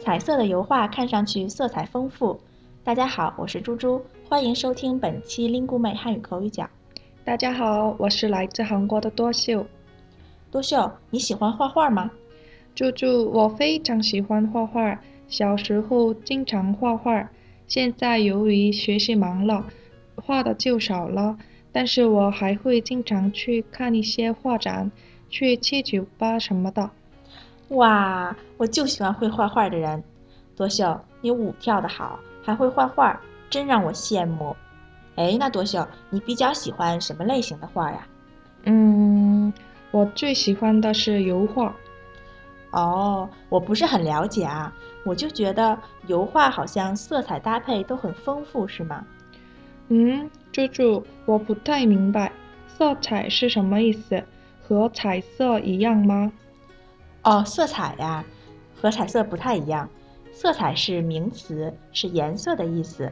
彩色的油画看上去色彩丰富。大家好，我是猪猪，欢迎收听本期 Lingu 妹汉语口语角。大家好，我是来自韩国的多秀。多秀，你喜欢画画吗？猪猪，我非常喜欢画画，小时候经常画画，现在由于学习忙了，画的就少了。但是我还会经常去看一些画展，去七九八什么的。哇，我就喜欢会画画的人。多秀，你舞跳得好，还会画画，真让我羡慕。哎，那多秀，你比较喜欢什么类型的画呀？嗯，我最喜欢的是油画。哦，我不是很了解啊，我就觉得油画好像色彩搭配都很丰富，是吗？嗯，猪猪，我不太明白，色彩是什么意思？和彩色一样吗？哦，色彩呀，和彩色不太一样。色彩是名词，是颜色的意思；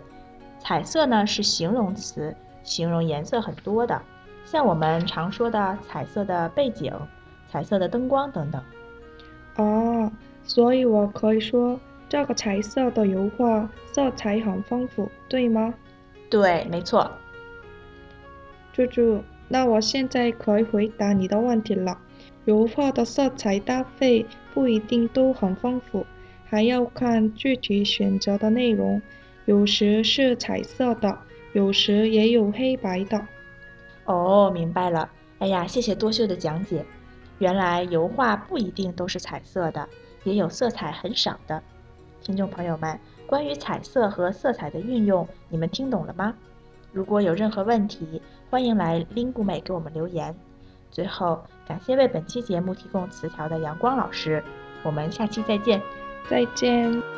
彩色呢是形容词，形容颜色很多的，像我们常说的彩色的背景、彩色的灯光等等。哦，所以我可以说这个彩色的油画色彩很丰富，对吗？对，没错。猪猪，那我现在可以回答你的问题了。油画的色彩搭配不一定都很丰富，还要看具体选择的内容。有时是彩色的，有时也有黑白的。哦，明白了。哎呀，谢谢多秀的讲解。原来油画不一定都是彩色的，也有色彩很少的。听众朋友们，关于彩色和色彩的运用，你们听懂了吗？如果有任何问题，欢迎来 Lingu 美给我们留言。最后，感谢为本期节目提供词条的阳光老师，我们下期再见，再见。